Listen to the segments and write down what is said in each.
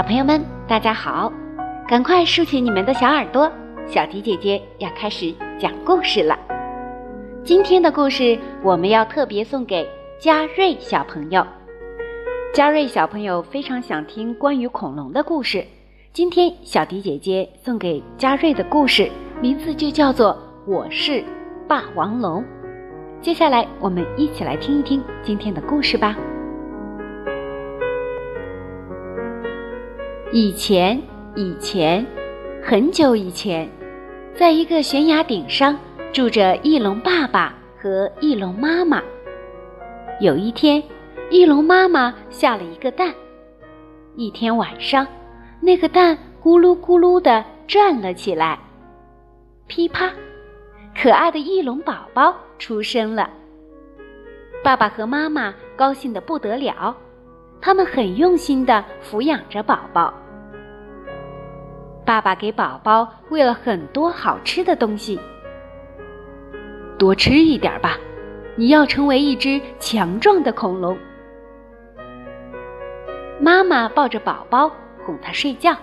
小朋友们，大家好！赶快竖起你们的小耳朵，小迪姐姐要开始讲故事了。今天的故事我们要特别送给嘉瑞小朋友。嘉瑞小朋友非常想听关于恐龙的故事，今天小迪姐姐送给嘉瑞的故事名字就叫做《我是霸王龙》。接下来我们一起来听一听今天的故事吧。以前，以前，很久以前，在一个悬崖顶上住着翼龙爸爸和翼龙妈妈。有一天，翼龙妈妈下了一个蛋。一天晚上，那个蛋咕噜咕噜地转了起来。噼啪，可爱的翼龙宝宝出生了。爸爸和妈妈高兴得不得了。他们很用心地抚养着宝宝。爸爸给宝宝喂了很多好吃的东西。多吃一点吧，你要成为一只强壮的恐龙。妈妈抱着宝宝哄他睡觉。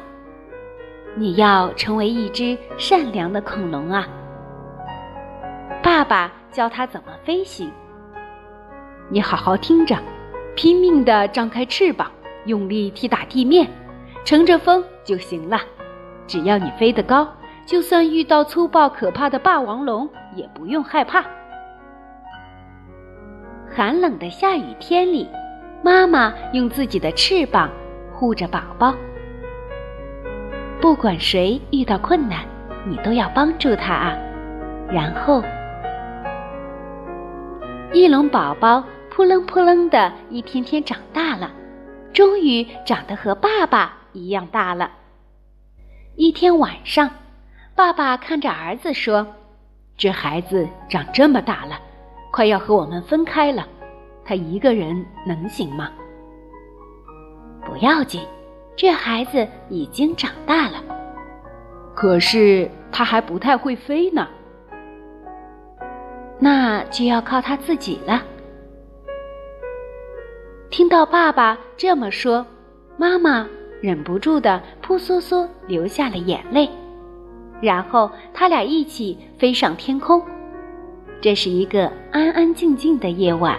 你要成为一只善良的恐龙啊。爸爸教他怎么飞行。你好好听着。拼命地张开翅膀，用力踢打地面，乘着风就行了。只要你飞得高，就算遇到粗暴可怕的霸王龙，也不用害怕。寒冷的下雨天里，妈妈用自己的翅膀护着宝宝。不管谁遇到困难，你都要帮助他啊。然后，翼龙宝宝。扑棱扑棱的，一天天长大了，终于长得和爸爸一样大了。一天晚上，爸爸看着儿子说：“这孩子长这么大了，快要和我们分开了，他一个人能行吗？”不要紧，这孩子已经长大了，可是他还不太会飞呢，那就要靠他自己了。听到爸爸这么说，妈妈忍不住的扑簌簌流下了眼泪。然后他俩一起飞上天空。这是一个安安静静的夜晚。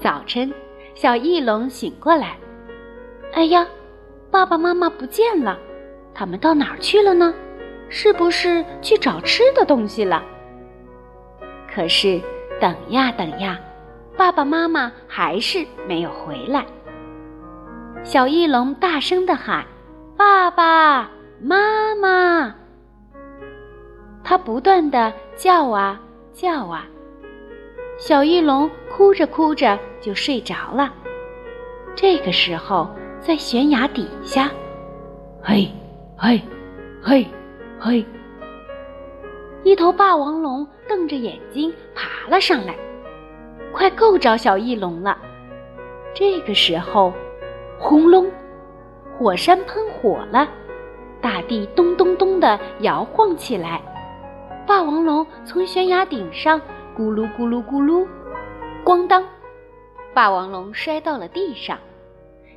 早晨，小翼龙醒过来，哎呀，爸爸妈妈不见了，他们到哪儿去了呢？是不是去找吃的东西了？可是，等呀等呀。爸爸妈妈还是没有回来。小翼龙大声的喊：“爸爸妈妈！”它不断的叫啊叫啊。小翼龙哭着哭着就睡着了。这个时候，在悬崖底下，嘿，嘿，嘿，嘿，一头霸王龙瞪着眼睛爬了上来。快够着小翼龙了！这个时候，轰隆，火山喷火了，大地咚咚咚的摇晃起来。霸王龙从悬崖顶上咕噜咕噜咕噜，咣当，霸王龙摔到了地上。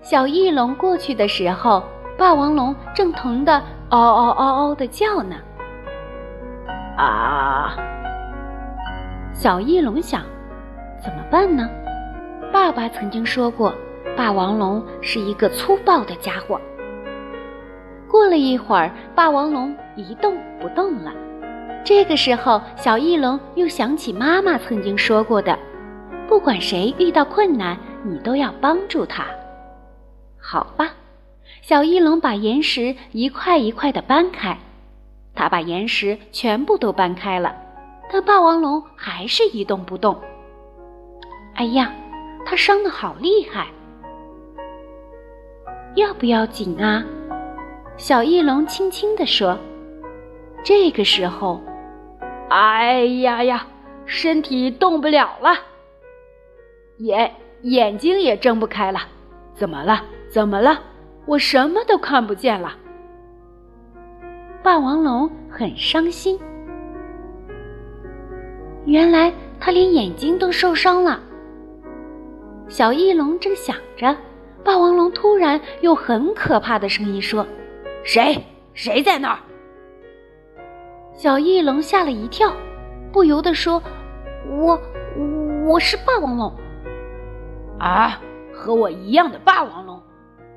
小翼龙过去的时候，霸王龙正疼得嗷嗷嗷嗷的叫呢。啊！小翼龙想。怎么办呢？爸爸曾经说过，霸王龙是一个粗暴的家伙。过了一会儿，霸王龙一动不动了。这个时候，小翼龙又想起妈妈曾经说过的：不管谁遇到困难，你都要帮助他。好吧，小翼龙把岩石一块一块的搬开。他把岩石全部都搬开了，但霸王龙还是一动不动。哎呀，他伤的好厉害！要不要紧啊？小翼龙轻轻地说。这个时候，哎呀呀，身体动不了了，眼眼睛也睁不开了。怎么了？怎么了？我什么都看不见了。霸王龙很伤心。原来他连眼睛都受伤了。小翼龙正想着，霸王龙突然用很可怕的声音说：“谁？谁在那儿？”小翼龙吓了一跳，不由得说：“我，我是霸王龙。”啊，和我一样的霸王龙？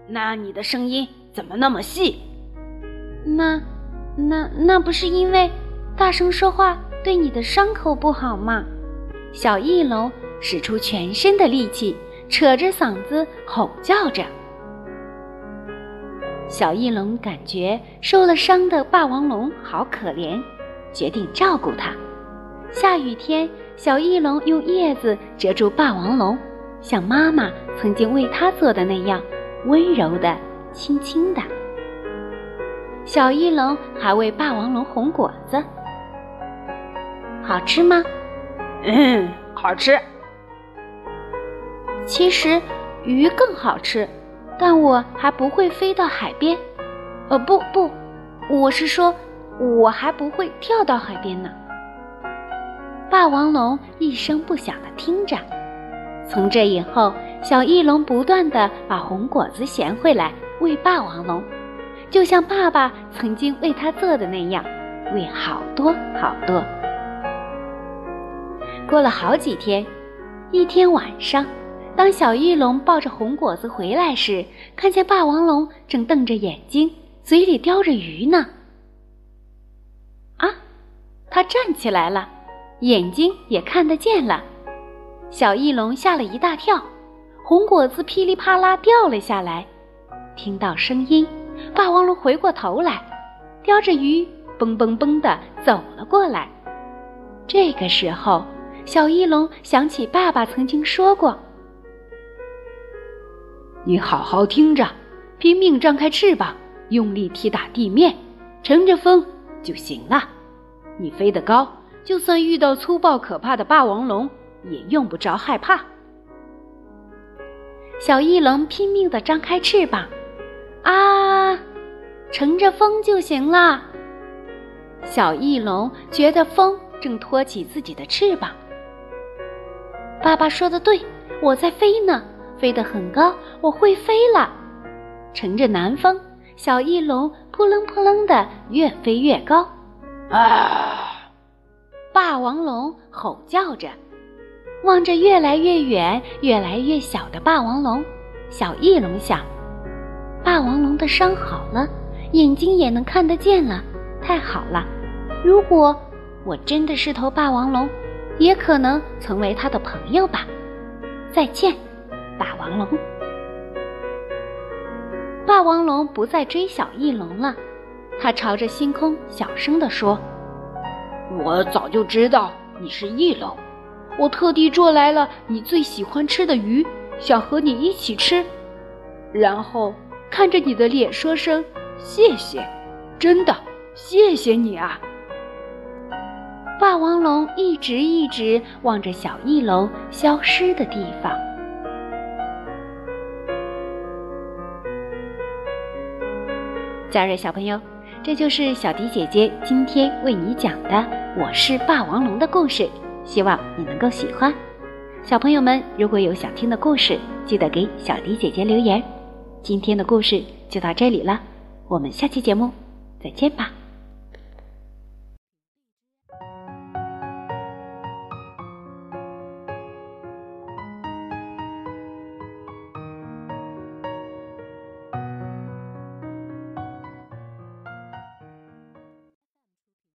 那你的声音怎么那么细？那，那那不是因为大声说话对你的伤口不好吗？小翼龙使出全身的力气，扯着嗓子吼叫着。小翼龙感觉受了伤的霸王龙好可怜，决定照顾它。下雨天，小翼龙用叶子遮住霸王龙，像妈妈曾经为它做的那样，温柔的、轻轻的。小翼龙还为霸王龙红果子，好吃吗？嗯，好吃。其实鱼更好吃。但我还不会飞到海边，呃，不不，我是说，我还不会跳到海边呢。霸王龙一声不响地听着。从这以后，小翼龙不断地把红果子衔回来喂霸王龙，就像爸爸曾经为他做的那样，喂好多好多。过了好几天，一天晚上。当小翼龙抱着红果子回来时，看见霸王龙正瞪着眼睛，嘴里叼着鱼呢。啊，他站起来了，眼睛也看得见了。小翼龙吓了一大跳，红果子噼里啪啦掉了下来。听到声音，霸王龙回过头来，叼着鱼蹦蹦蹦的走了过来。这个时候，小翼龙想起爸爸曾经说过。你好好听着，拼命张开翅膀，用力踢打地面，乘着风就行了。你飞得高，就算遇到粗暴可怕的霸王龙，也用不着害怕。小翼龙拼命地张开翅膀，啊，乘着风就行了。小翼龙觉得风正托起自己的翅膀。爸爸说的对，我在飞呢。飞得很高，我会飞了。乘着南风，小翼龙扑棱扑棱的越飞越高。啊！霸王龙吼叫着，望着越来越远、越来越小的霸王龙，小翼龙想：霸王龙的伤好了，眼睛也能看得见了，太好了！如果我真的是头霸王龙，也可能成为他的朋友吧。再见。霸王龙，霸王龙不再追小翼龙了。它朝着星空小声地说：“我早就知道你是翼龙，我特地捉来了你最喜欢吃的鱼，想和你一起吃。然后看着你的脸，说声谢谢，真的谢谢你啊！”霸王龙一直一直望着小翼龙消失的地方。嘉瑞小朋友，这就是小迪姐姐今天为你讲的《我是霸王龙》的故事，希望你能够喜欢。小朋友们，如果有想听的故事，记得给小迪姐姐留言。今天的故事就到这里了，我们下期节目再见吧。